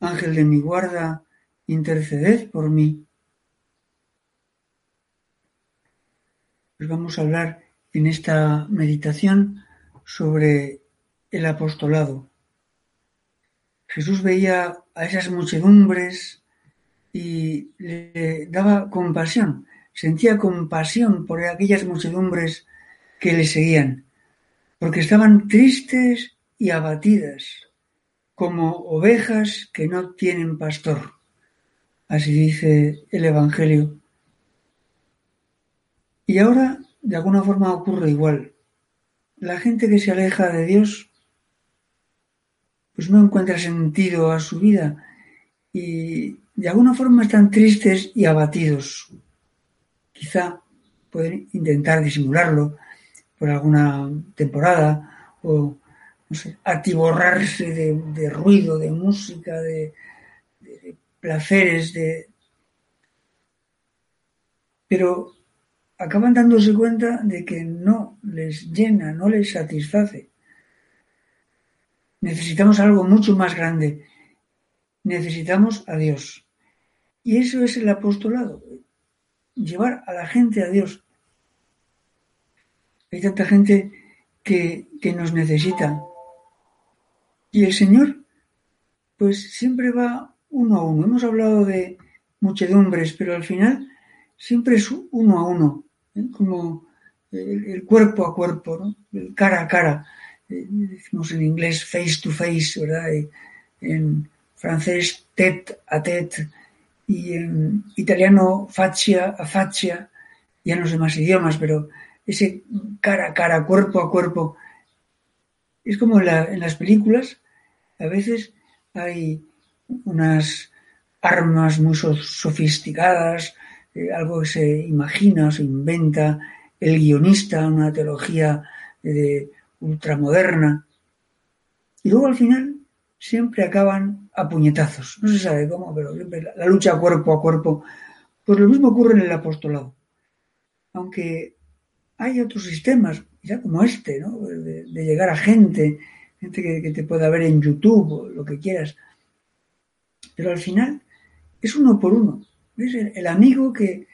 Ángel de mi guarda, interceded por mí. Pues vamos a hablar en esta meditación sobre el apostolado. Jesús veía a esas muchedumbres y le daba compasión, sentía compasión por aquellas muchedumbres que le seguían, porque estaban tristes y abatidas, como ovejas que no tienen pastor. Así dice el Evangelio. Y ahora, de alguna forma, ocurre igual. La gente que se aleja de Dios, pues no encuentra sentido a su vida y de alguna forma están tristes y abatidos. Quizá pueden intentar disimularlo por alguna temporada o no sé, atiborrarse de, ruido, de música, de, de, de placeres, de... pero acaban dándose cuenta de que no les llena, no les satisface. Necesitamos algo mucho más grande. Necesitamos a Dios. Y eso es el apostolado, llevar a la gente a Dios. Hay tanta gente que, que nos necesita. Y el Señor, pues siempre va uno a uno. Hemos hablado de muchedumbres, pero al final siempre es uno a uno, ¿eh? como el, cuerpo a cuerpo, ¿no? el cara a cara. Eh, decimos en inglés face to face, ¿verdad? Y en francés tête a tête y en italiano faccia a faccia, ya no sé más idiomas, pero ese cara a cara, cuerpo a cuerpo, es como en, la, en las películas, a veces hay unas armas muy sofisticadas, eh, algo que se imagina o se inventa el guionista, una teología de ultramoderna, y luego al final siempre acaban a puñetazos. No se sabe cómo, pero siempre la, la lucha cuerpo a cuerpo. Pues lo mismo ocurre en el apostolado. Aunque hay otros sistemas, ya como este, ¿no? de, llegar a gente, gente que, te pueda ver en YouTube o lo que quieras. Pero al final es uno por uno. ¿Ves? El, amigo que,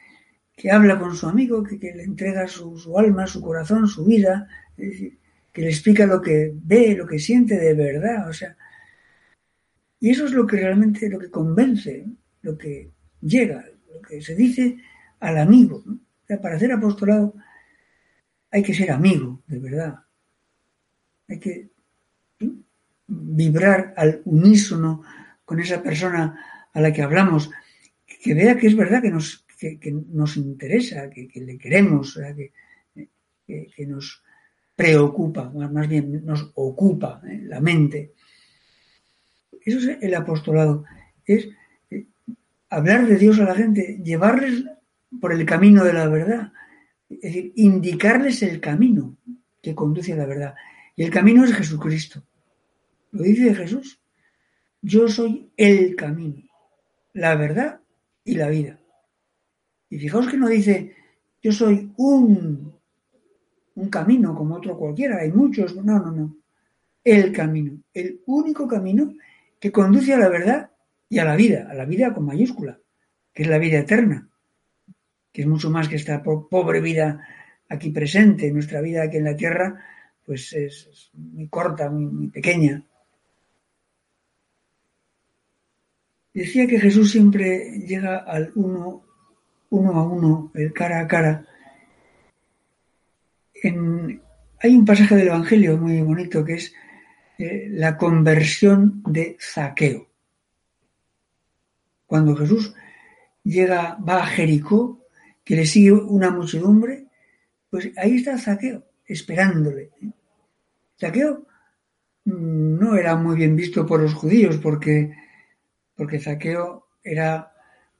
que, habla con su amigo, que, que le entrega su, alma, su corazón, su vida, que le explica lo que ve, lo que siente de verdad. O sea, y eso es lo que realmente, lo que convence, lo que llega, lo que se dice al amigo. para hacer apostolado hay que ser amigo, de verdad. Hay que vibrar al unísono con esa persona a la que hablamos, que vea que es verdad que nos, que, nos interesa, que, le queremos, que, que, nos preocupa, más bien nos ocupa ¿eh? la mente. Eso es el apostolado, es eh, hablar de Dios a la gente, llevarles por el camino de la verdad, es decir, indicarles el camino que conduce a la verdad. Y el camino es Jesucristo. Lo dice Jesús. Yo soy el camino, la verdad y la vida. Y fijaos que no dice, yo soy un, un camino como otro cualquiera, hay muchos. No, no, no. El camino, el único camino que conduce a la verdad y a la vida, a la vida con mayúscula, que es la vida eterna. Que es mucho más que esta pobre vida aquí presente. Nuestra vida aquí en la tierra, pues es, muy corta, muy, pequeña. Decía que Jesús siempre llega al uno, uno a uno, el cara a cara. hay un pasaje del Evangelio muy bonito que es eh, la conversión de Zaqueo. Cuando Jesús llega, va a Jericó, que le sigue una muchedumbre, pues ahí está Zaqueo, esperándole. Zaqueo mm, no era muy bien visto por los judíos porque, porque Zaqueo era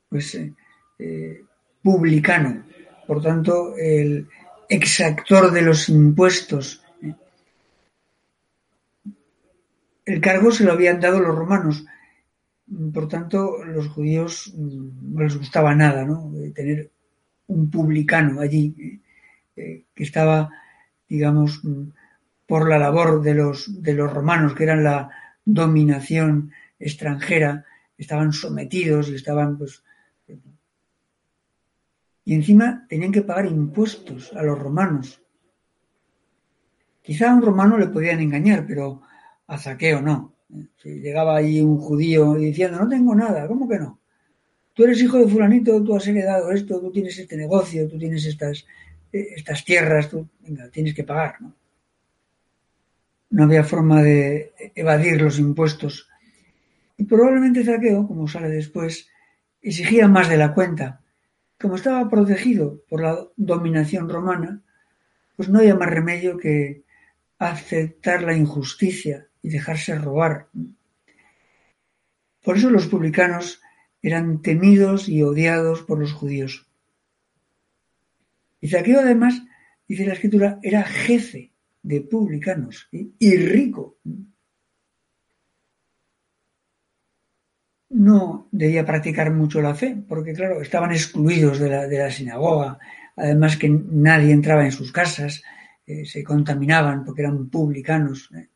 pues eh, eh, publicano, por tanto el exactor de los impuestos. El cargo se lo habían dado los romanos, por tanto los judíos mm, no les gustaba nada, ¿no? tener un publicano allí eh, que estaba, digamos, por la labor de los, de los romanos, que eran la dominación extranjera, estaban sometidos y estaban, pues, y encima tenían que pagar impuestos a los romanos. Quizá a un romano le podían engañar, pero a Zaqueo no. Si llegaba ahí un judío diciendo, no tengo nada, ¿cómo que no? Tú eres hijo de fulanito, tú has heredado esto, tú tienes este negocio, tú tienes estas, estas tierras, tú, venga, tienes que pagar, ¿no? No había forma de evadir los impuestos. Y probablemente Zaqueo, como sale después, exigía más de la cuenta. Como estaba protegido por la dominación romana, pues no había más remedio que aceptar la injusticia y dejarse robar. Por eso los publicanos eran temidos y odiados por los judíos. Y Zaqueo además, dice la escritura, era jefe de publicanos y rico. No debía practicar mucho la fe, porque claro, estaban excluidos de la, sinagoga, además que nadie entraba en sus casas, eh, se contaminaban porque eran publicanos. ¿eh?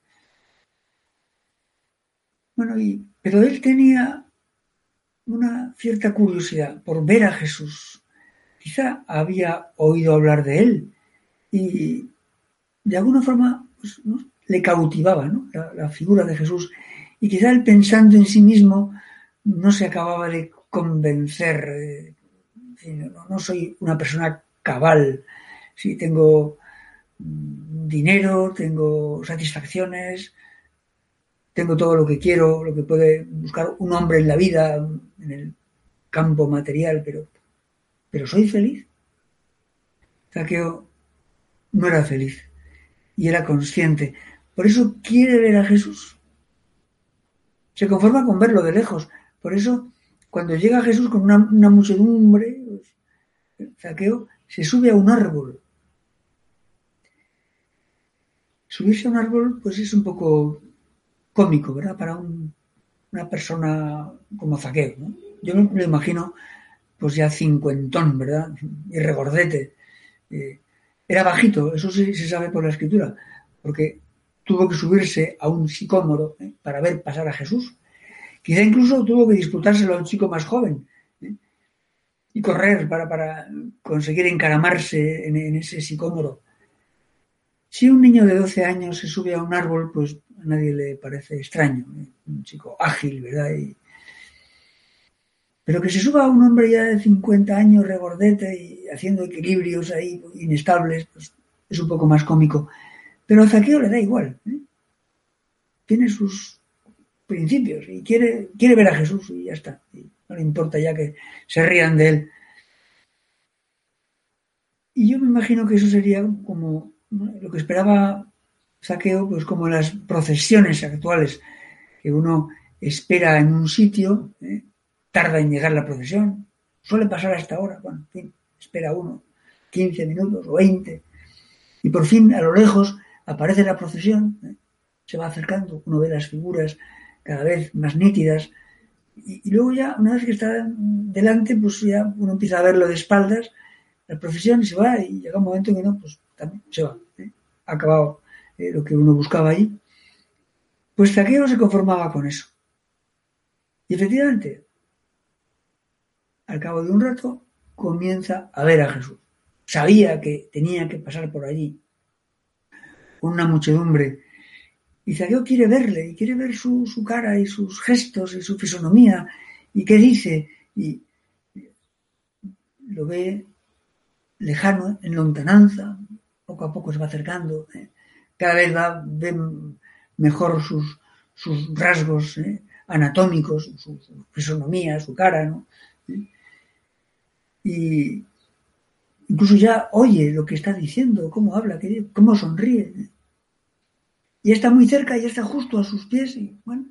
Bueno, y, pero él tenía una cierta curiosidad por ver a Jesús, quizá había oído hablar de él y de alguna forma pues, le cautivaba la, figura de Jesús. Y quizá él pensando en sí mismo no se acababa de convencer, no, soy una persona cabal, sí tengo mm, dinero, tengo satisfacciones, tengo todo lo que quiero, lo que puede buscar un hombre en la vida, en el campo material, pero pero soy feliz. Zaqueo no era feliz y era consciente. Por eso quiere ver a Jesús. Se conforma con verlo de lejos. Por eso, cuando llega Jesús con una, muchedumbre, pues, Zaqueo se sube a un árbol. Subirse a un árbol, pues es un poco cómico, ¿verdad? Para una persona como Zaqueo. Yo me lo imagino pues ya cincuentón, ¿verdad? Y regordete. Eh, era bajito, eso sí se sabe por la escritura, porque tuvo que subirse a un sicómoro ¿eh? para ver pasar a Jesús. Quizá incluso tuvo que disputárselo a un chico más joven ¿eh? y correr para, para, conseguir encaramarse en, en, ese sicómoro. Si un niño de 12 años se sube a un árbol, pues a nadie le parece extraño. Un chico ágil, ¿verdad? Pero que se suba un hombre ya de 50 años, regordete y haciendo equilibrios ahí inestables, pues es un poco más cómico. Pero a Zaqueo le da igual. ¿eh? Tiene sus principios y quiere, quiere ver a Jesús y ya está. no le importa ya que se rían de él. Y yo me imagino que eso sería como lo que esperaba Saqueo, pues como las procesiones actuales, que uno espera en un sitio, ¿eh? tarda en llegar la procesión, suele pasar hasta ahora, bueno, espera uno 15 minutos o 20, y por fin a lo lejos aparece la procesión, ¿eh? se va acercando, uno ve las figuras cada vez más nítidas, y, luego ya, una vez que está delante, pues ya uno empieza a verlo de espaldas, la procesión y se va, y llega un momento en que no, pues también se va, ¿eh? ha acabado eh, lo que uno buscaba ahí. Pues Zaqueo se conformaba con eso. Y efectivamente, al cabo de un rato, comienza a ver a Jesús. Sabía que tenía que pasar por allí una muchedumbre. Y Zaqueo quiere verle, y quiere ver su, su cara y sus gestos y su fisonomía, y qué dice, y lo ve lejano, en lontananza, poco a poco se va acercando, ¿eh? cada vez va, mejor sus, sus rasgos ¿eh? anatómicos, su, fisonomía, su cara, ¿no? Y incluso ya oye lo que está diciendo, cómo habla, cómo sonríe. ¿eh? Y está muy cerca, ya está justo a sus pies y bueno,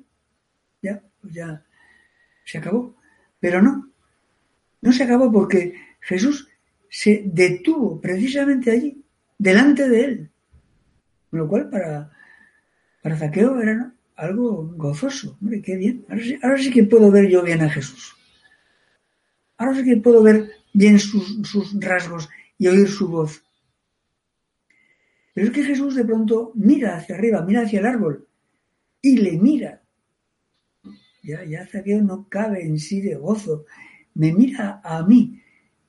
ya, pues ya se acabó. Pero no, no se acabó porque Jesús se detuvo precisamente allí, delante de él. Lo cual, para, para Zaqueo era algo gozoso. Hombre, qué bien. Ahora sí, ahora sí, que puedo ver yo bien a Jesús. Ahora sí que puedo ver bien sus, sus rasgos y oír su voz. Pero es que Jesús de pronto mira hacia arriba, mira hacia el árbol y le mira. Ya, ya Zaqueo no cabe en sí de gozo. Me mira a mí.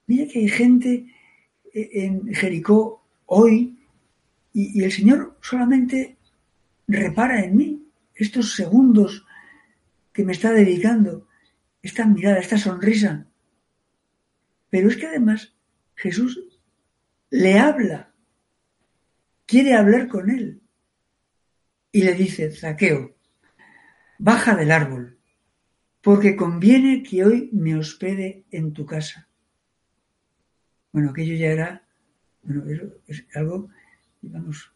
Mira que hay gente en Jericó hoy y, el Señor solamente repara en mí estos segundos que me está dedicando, esta mirada, esta sonrisa. Pero es que además Jesús le habla, quiere hablar con él. Y le dice, Zaqueo, baja del árbol, porque conviene que hoy me hospede en tu casa. Bueno, aquello ya era, bueno, es algo, digamos,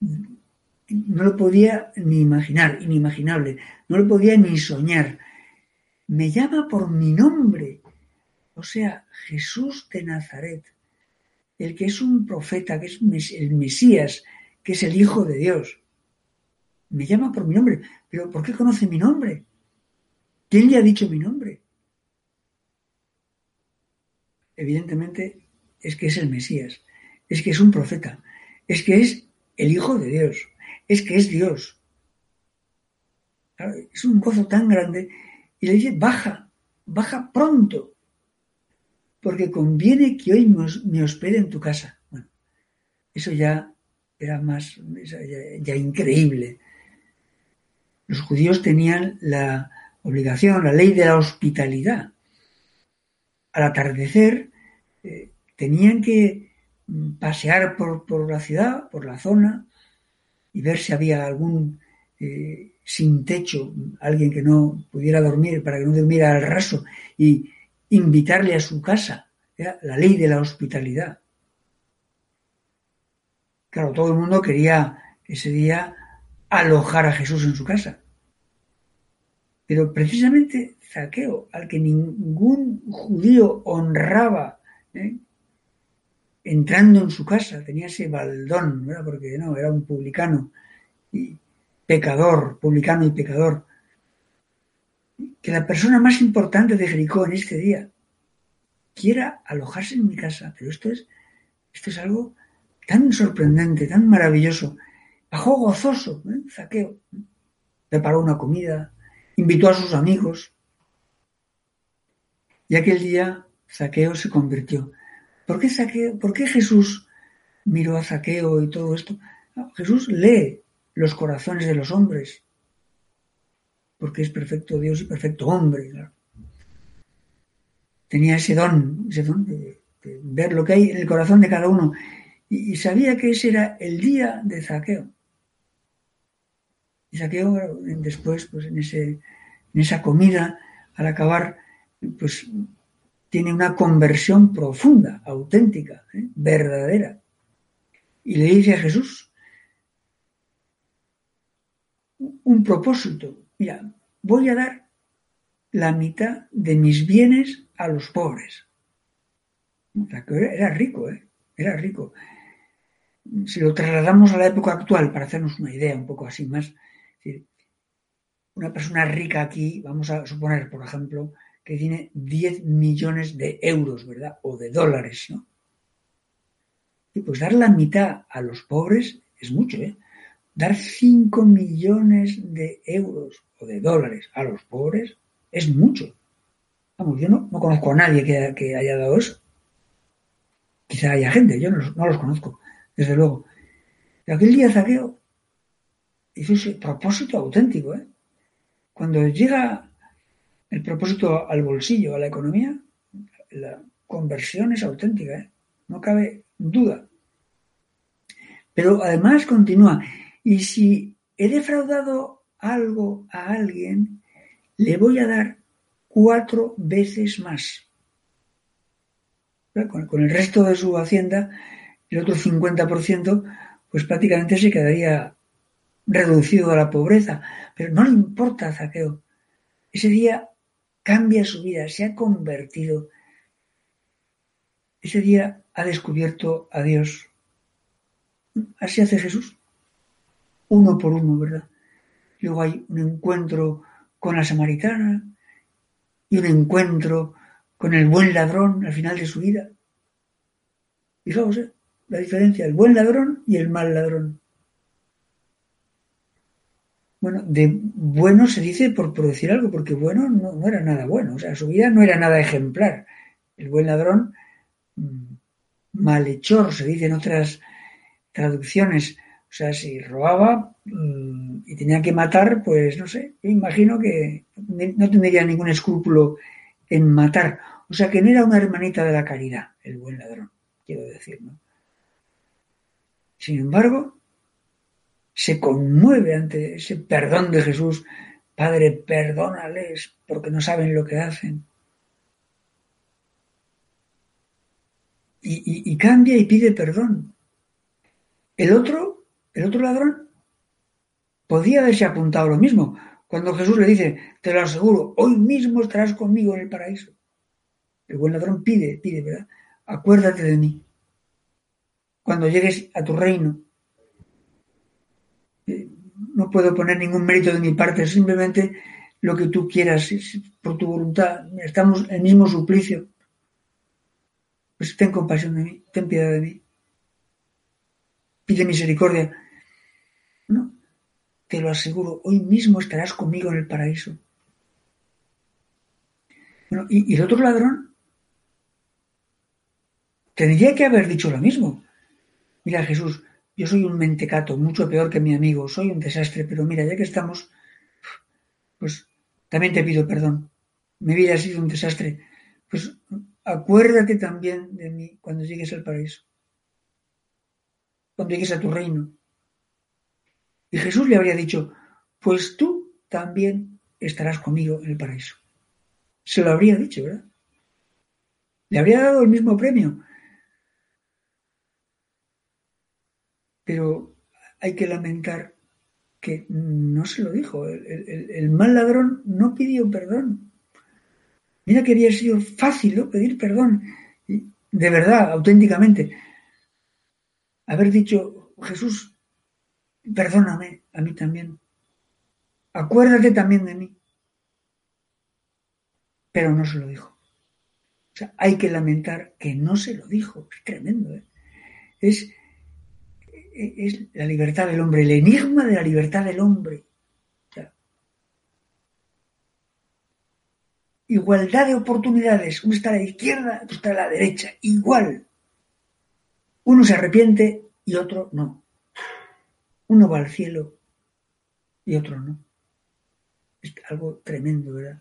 no lo podía ni imaginar, inimaginable, no lo podía ni soñar. Me llama por mi nombre, o sea, Jesús de Nazaret, el que es un profeta, que es el Mesías, que es el Hijo de Dios. Me llama por mi nombre, pero ¿por qué conoce mi nombre? ¿Quién le ha dicho mi nombre? Evidentemente es que es el Mesías, es que es un profeta, es que es el Hijo de Dios es que es Dios. Es un gozo tan grande y le dice, baja, baja pronto, porque conviene que hoy me hospede en tu casa. Eso ya era más, ya, ya increíble. Los judíos tenían la obligación, la ley de la hospitalidad. Al atardecer eh, tenían que pasear por, por la ciudad, por la zona, y ver si había algún eh, sin techo, alguien que no pudiera dormir, para que no durmiera al raso, y invitarle a su casa. La ley de la hospitalidad. Claro, todo el mundo quería ese día alojar a Jesús en su casa. Pero precisamente Zaqueo, al que ningún judío honraba, ¿eh? Entrando en su casa, tenía ese baldón, ¿verdad? porque no, era un publicano y pecador, publicano y pecador. Que la persona más importante de Jericó en este día quiera alojarse en mi casa, pero esto es, esto es algo tan sorprendente, tan maravilloso. Bajó gozoso, ¿eh? Zaqueo. Preparó una comida, invitó a sus amigos. Y aquel día Zaqueo se convirtió. ¿Por qué, Zaqueo, ¿Por qué Jesús miró a Zaqueo y todo esto? Jesús lee los corazones de los hombres, porque es perfecto Dios y perfecto hombre. Tenía ese don, ese don de, ver lo que hay en el corazón de cada uno y, sabía que ese era el día de Zaqueo. Y Zaqueo después, pues en, en esa comida, al acabar, pues tiene una conversión profunda, auténtica, ¿eh? verdadera. Y le dice a Jesús un propósito. Mira, voy a dar la mitad de mis bienes a los pobres. Era rico, ¿eh? Era rico. Si lo trasladamos a la época actual, para hacernos una idea un poco así más, una persona rica aquí, vamos a suponer, por ejemplo, que tiene 10 millones de euros, ¿verdad? O de dólares, ¿no? Y pues dar la mitad a los pobres es mucho, ¿eh? Dar 5 millones de euros o de dólares a los pobres es mucho. Vamos, yo no, no conozco a nadie que, haya dado eso. Quizá haya gente, yo no, no los conozco, desde luego. Pero aquel día Zaqueo hizo ese propósito auténtico. ¿eh? Cuando llega el propósito al bolsillo, a la economía, la conversión es auténtica, ¿eh? no cabe duda. Pero además continúa, y si he defraudado algo a alguien, le voy a dar cuatro veces más. Con, con el resto de su hacienda, el otro 50%, pues prácticamente se quedaría reducido a la pobreza. Pero no le importa Zaqueo. Ese día cambia su vida, se ha convertido. Ese día ha descubierto a Dios. Así hace Jesús. Uno por uno, ¿verdad? Luego hay un encuentro con la samaritana y un encuentro con el buen ladrón al final de su vida. Fijaos, ¿eh? la diferencia, el buen ladrón y el mal ladrón. Bueno, de bueno se dice por producir algo, porque bueno no, era nada bueno, o sea, su vida no era nada ejemplar. El buen ladrón, mm, malhechor, se dice en otras traducciones, o sea, si robaba mmm, y tenía que matar, pues no sé, yo imagino que no tendría ningún escrúpulo en matar. O sea, que no era una hermanita de la caridad, el buen ladrón, quiero decir, ¿no? Sin embargo, se conmueve ante ese perdón de Jesús. Padre, perdónales porque no saben lo que hacen. Y, cambia y pide perdón. El otro, el otro ladrón, podía haberse apuntado lo mismo. Cuando Jesús le dice, te lo aseguro, hoy mismo estarás conmigo en el paraíso. El buen ladrón pide, pide, ¿verdad? Acuérdate de mí. Cuando llegues a tu reino, no puedo poner ningún mérito de mi parte, simplemente lo que tú quieras, por tu voluntad. Estamos en el mismo suplicio. Pues ten compasión de mí, ten piedad de mí. Pide misericordia. No, te lo aseguro, hoy mismo estarás conmigo en el paraíso. Y el otro ladrón tendría que haber dicho lo mismo. Mira, Jesús, yo soy un mentecato, mucho peor que mi amigo, soy un desastre, pero mira, ya que estamos, pues también te pido perdón. Mi vida ha sido un desastre. Pues acuérdate también de mí cuando llegues al paraíso, cuando llegues a tu reino. Y Jesús le habría dicho, pues tú también estarás conmigo en el paraíso. Se lo habría dicho, ¿verdad? Le habría dado el mismo premio. Pero hay que lamentar que no se lo dijo. El, mal ladrón no pidió perdón. Mira que había sido fácil pedir perdón, de verdad, auténticamente. Haber dicho, Jesús, perdóname a mí también. Acuérdate también de mí. Pero no se lo dijo. O sea, hay que lamentar que no se lo dijo. Es tremendo. ¿eh? Es es la libertad del hombre, el enigma de la libertad del hombre. Igualdad de oportunidades, uno está a la izquierda, otro está a la derecha, igual. Uno se arrepiente y otro no. Uno va al cielo y otro no. Es algo tremendo, ¿verdad?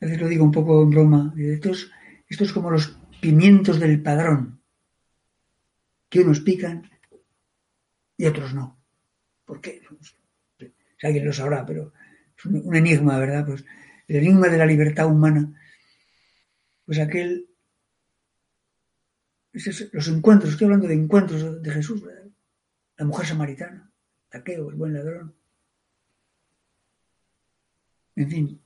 A veces lo digo un poco en broma. Esto es, esto es como los pimientos del padrón, que unos pican y otros no. ¿Por qué? Si alguien lo sabrá, pero es un, enigma, ¿verdad? Pues el enigma de la libertad humana. Pues aquel. Es, los encuentros, estoy hablando de encuentros de Jesús, ¿verdad? La mujer samaritana, Taqueo, el buen ladrón. En fin,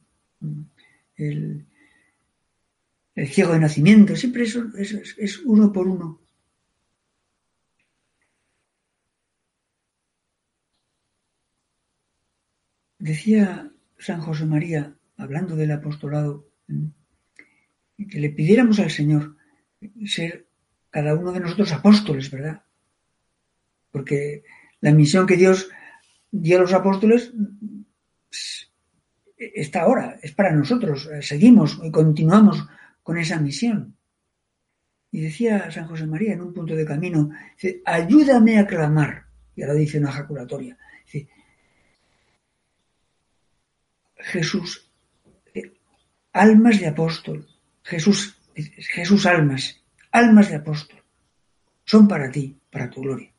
el, ciego de nacimiento, siempre eso es, es uno por uno. Decía San José María, hablando del apostolado, que le pidiéramos al Señor ser cada uno de nosotros apóstoles, ¿verdad? Porque la misión que Dios dio a los apóstoles está ahora, es para nosotros, seguimos y continuamos con esa misión. Y decía San José María en un punto de camino, ayúdame a clamar. Y ahora dice una ejaculatoria. Dice, Jesús, eh, almas de apóstol, Jesús, Jesús almas, almas de apóstol, son para ti, para tu gloria.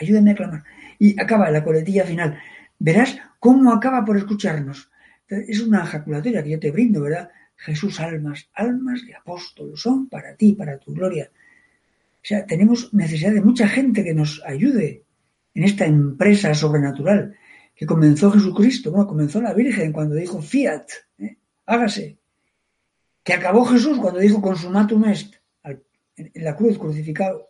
Ayúdame a clamar. Y acaba la coletilla final. Verás cómo acaba por escucharnos. Es una ejaculatoria que yo te brindo, ¿verdad? Jesús, almas, almas de apóstol, son para ti, para tu gloria. O sea, tenemos necesidad de mucha gente que nos ayude en esta empresa sobrenatural que comenzó Jesucristo, bueno, comenzó la Virgen cuando dijo fiat, ¿eh? hágase, que acabó Jesús cuando dijo consumatum est, en la cruz crucificado,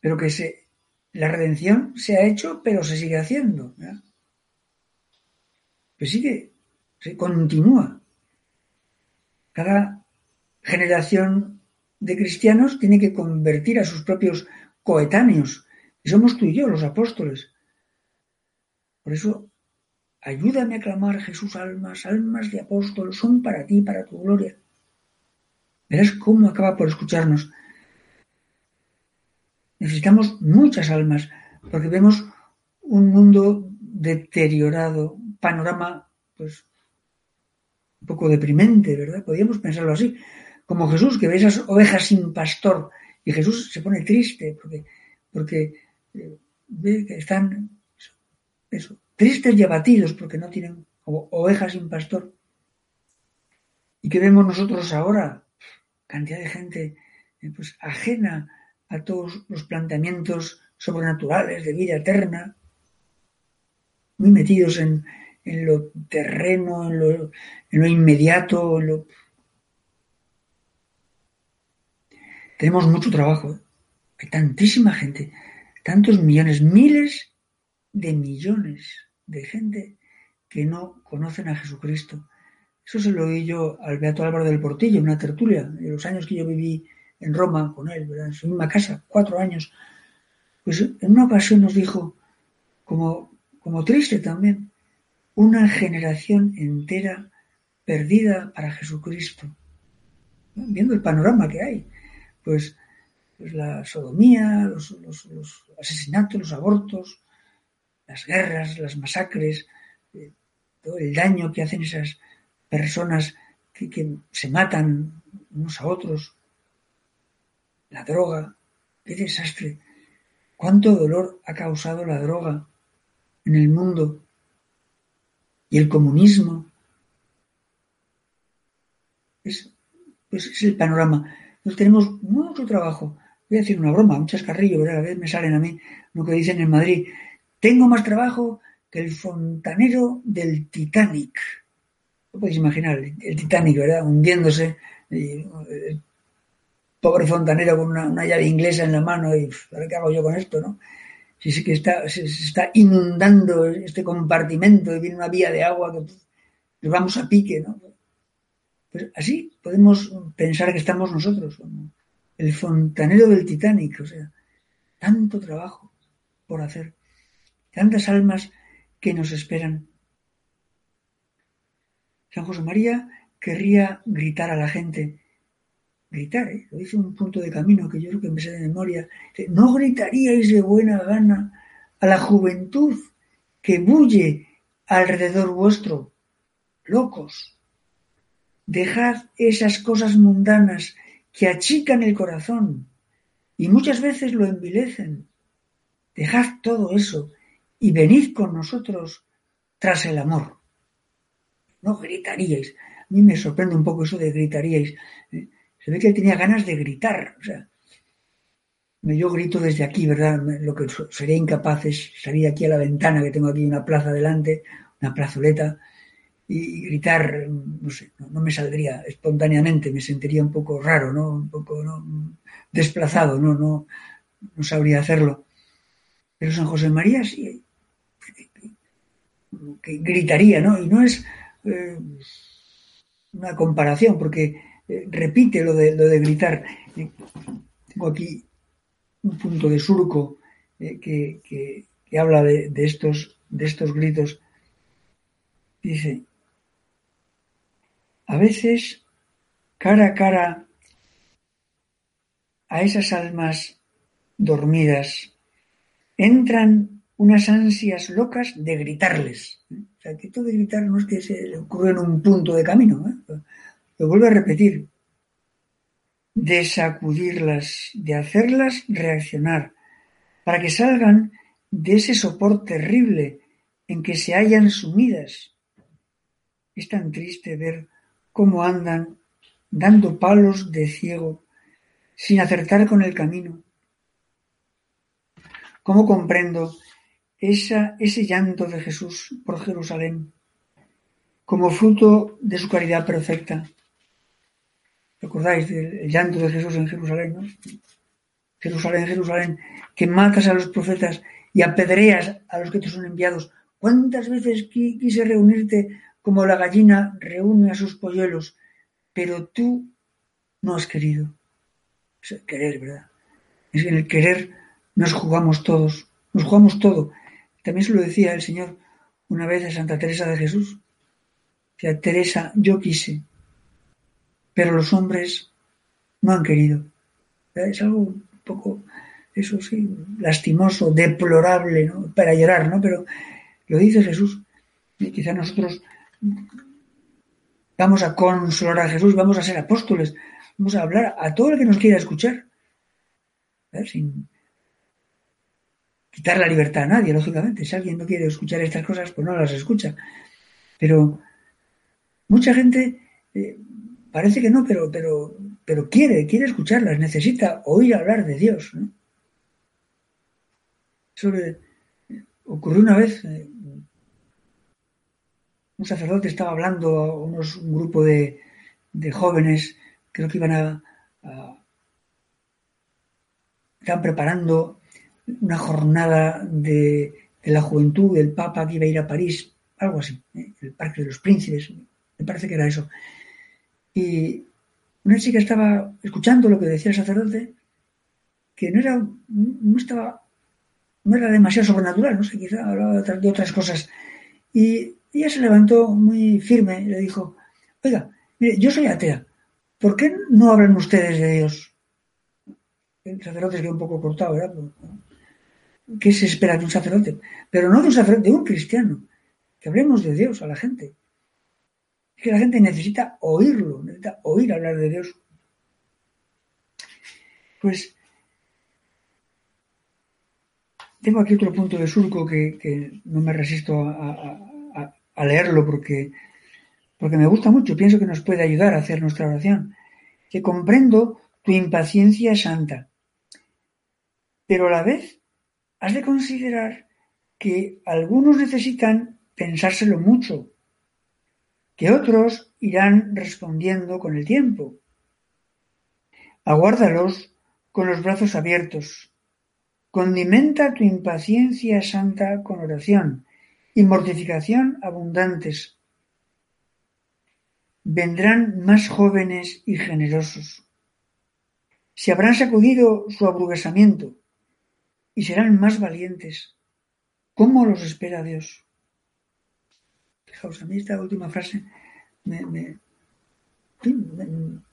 pero que se, la redención se ha hecho, pero se sigue haciendo. ¿verdad? Pues sigue, se continúa. Cada generación de cristianos tiene que convertir a sus propios coetáneos. Y somos tú y yo, los apóstoles. Por eso, ayúdame a clamar, Jesús, almas, almas de apóstoles, son para ti, para tu gloria. Verás cómo acaba por escucharnos. Necesitamos muchas almas, porque vemos un mundo deteriorado, panorama, pues, un poco deprimente, ¿verdad? Podríamos pensarlo así. Como Jesús, que ve esas ovejas sin pastor, y Jesús se pone triste porque, porque eh, ve que están eso, tristes y abatidos porque no tienen ovejas sin pastor. ¿Y qué vemos nosotros ahora? Cantidad de gente eh, pues, ajena a todos los planteamientos sobrenaturales de vida eterna, muy metidos en, en lo terreno, en lo, en lo inmediato. En lo... Tenemos mucho trabajo. Hay tantísima gente, tantos millones, miles de millones de gente que no conocen a Jesucristo. Eso se lo oí yo al Beato Álvaro del Portillo en una tertulia, en los años que yo viví en Roma con él, en su misma casa, cuatro años. Pues en una ocasión nos dijo, como, como triste también, una generación entera perdida para Jesucristo. Viendo el panorama que hay, pues, pues la sodomía, los, los, los, asesinatos, los abortos, las guerras, las masacres, eh, todo el daño que hacen esas personas que, se matan unos a otros, la droga, qué desastre, cuánto dolor ha causado la droga en el mundo y el comunismo. Es, pues es el panorama. Entonces tenemos mucho trabajo. Voy a decir una broma, un chascarrillo, ¿verdad? a veces me salen a mí lo que dicen en Madrid. Tengo más trabajo que el fontanero del Titanic. No podéis imaginar, el Titanic, ¿verdad? Hundiéndose. El pobre fontanero con una, llave inglesa en la mano y ¿qué hago yo con esto, no? Si sí que está, se, está inundando este compartimento y viene una vía de agua que nos vamos a pique, ¿no? Pues así podemos pensar que estamos nosotros, como el fontanero del Titanic, o sea, tanto trabajo por hacer, tantas almas que nos esperan. San José María querría gritar a la gente, gritar, ¿eh? lo dice un punto de camino que yo creo que me de memoria, no gritaríais de buena gana a la juventud que bulle alrededor vuestro, locos. Dejad esas cosas mundanas que achican el corazón y muchas veces lo envilecen. Dejad todo eso y venid con nosotros tras el amor. No gritaríais. A mí me sorprende un poco eso de gritaríais. Se ve que él tenía ganas de gritar. O sea, yo grito desde aquí, ¿verdad? Lo que sería incapaz es salir aquí a la ventana, que tengo aquí una plaza delante, una plazoleta, y gritar, no sé, no, no me saldría espontáneamente, me sentiría un poco raro, ¿no? Un poco ¿no? desplazado, ¿no? No, no sabría hacerlo. Pero San José María sí, que gritaría, ¿no? Y no es eh, una comparación, porque eh, repite lo de, lo de gritar. Tengo aquí un punto de surco eh, que, que, habla de, estos, de estos gritos. Dice, a veces, cara a cara a esas almas dormidas, entran unas ansias locas de gritarles. O sea, que de gritar no es que se le ocurra en un punto de camino, ¿eh? lo vuelvo a repetir, de sacudirlas, de hacerlas reaccionar, para que salgan de ese sopor terrible en que se hallan sumidas. Es tan triste ver cómo andan dando palos de ciego, sin acertar con el camino. ¿Cómo comprendo esa, ese llanto de Jesús por Jerusalén como fruto de su caridad perfecta? ¿Recordáis del llanto de Jesús en Jerusalén? ¿no? Jerusalén, Jerusalén, que matas a los profetas y apedreas a los que te son enviados. ¿Cuántas veces quise reunirte como la gallina reúne a sus polluelos, pero tú no has querido? Es el querer, ¿verdad? Es que en el querer nos jugamos todos, nos jugamos todo. También se lo decía el Señor una vez a Santa Teresa de Jesús. Decía, Teresa, yo quise, pero los hombres no han querido. Es algo un poco, eso sí, lastimoso, deplorable, ¿no? Para llorar, ¿no? Pero lo dice Jesús. Y quizá nosotros vamos a consolar a Jesús, vamos a ser apóstoles, vamos a hablar a todo el que nos quiera escuchar. Sin quitar la libertad a nadie, lógicamente. Si alguien no quiere escuchar estas cosas, pues no las escucha. Pero mucha gente eh, Parece que no, pero, pero, pero quiere, quiere escucharlas, necesita oír hablar de Dios. ¿no? Eso ocurrió una vez, eh, un sacerdote estaba hablando a unos, un grupo de, de jóvenes, creo que iban a, a, preparando una jornada de, la juventud del Papa que iba a ir a París, algo así, ¿eh? el Parque de los Príncipes, me parece que era eso. Y una chica estaba escuchando lo que decía el sacerdote, que no era, no estaba, no era demasiado sobrenatural, no sé, quizá hablaba de otras cosas. Y ella se levantó muy firme y le dijo, oiga, mire, yo soy atea, ¿por qué no hablan ustedes de Dios? El sacerdote se quedó un poco cortado, ¿verdad? ¿Qué se espera de un sacerdote? Pero no de un sacerdote, de un cristiano. Que hablemos de Dios a la gente que la gente necesita oírlo, necesita oír hablar de Dios. Pues tengo aquí otro punto de surco que, que no me resisto a, a, a, leerlo porque, porque me gusta mucho, pienso que nos puede ayudar a hacer nuestra oración. Que comprendo tu impaciencia santa, pero a la vez has de considerar que algunos necesitan pensárselo mucho que otros irán respondiendo con el tiempo. Aguárdalos con los brazos abiertos. Condimenta tu impaciencia santa con oración y mortificación abundantes. Vendrán más jóvenes y generosos. Se habrán sacudido su abrugesamiento y serán más valientes. ¿Cómo los espera Dios? Fijaos, a mí esta última frase me, me,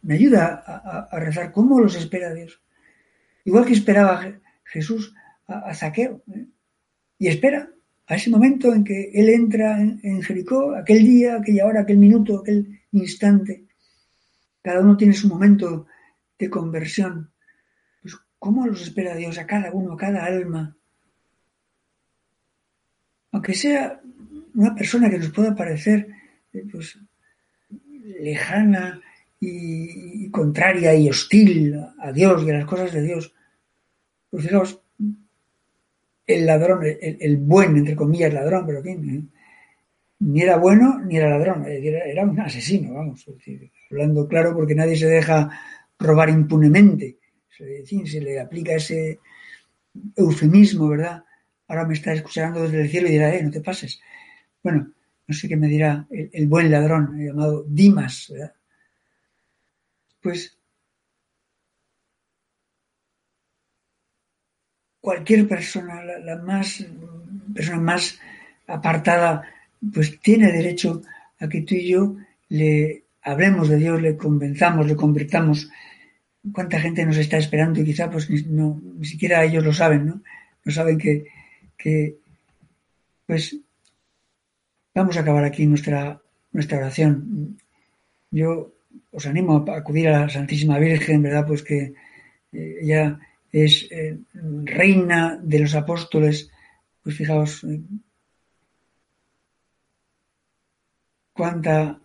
me, ayuda a, rezar cómo los espera Dios. Igual que esperaba Jesús a, a Zaqueo. ¿eh? Y espera a ese momento en que él entra en, en, Jericó, aquel día, aquella hora, aquel minuto, aquel instante. Cada uno tiene su momento de conversión. ¿Cómo los espera Dios a cada uno, a cada alma? Aunque sea una persona que nos pueda parecer eh, pues, lejana y, contraria y hostil a Dios y a las cosas de Dios, pues fijaos, el ladrón, el, buen, entre comillas, ladrón, pero ¿quién? ¿eh? Ni era bueno ni era ladrón, era, un asesino, vamos, hablando claro porque nadie se deja robar impunemente, se, se le aplica ese eufemismo, ¿verdad? Ahora me está escuchando desde el cielo y dirá, eh, no te pases. Bueno, no sé qué me dirá el, el buen ladrón llamado Dimas, ¿verdad? Pues cualquier persona, la, la, más persona más apartada pues tiene derecho a que tú y yo le hablemos de Dios, le convenzamos, le convirtamos. ¿Cuánta gente nos está esperando? Y quizá pues ni, siquiera ellos lo saben, ¿no? No saben que, pues vamos a acabar aquí nuestra, nuestra oración. Yo os animo a acudir a la Santísima Virgen, ¿verdad? Pues que eh, ella es eh, reina de los apóstoles. Pues fijaos, eh, cuánta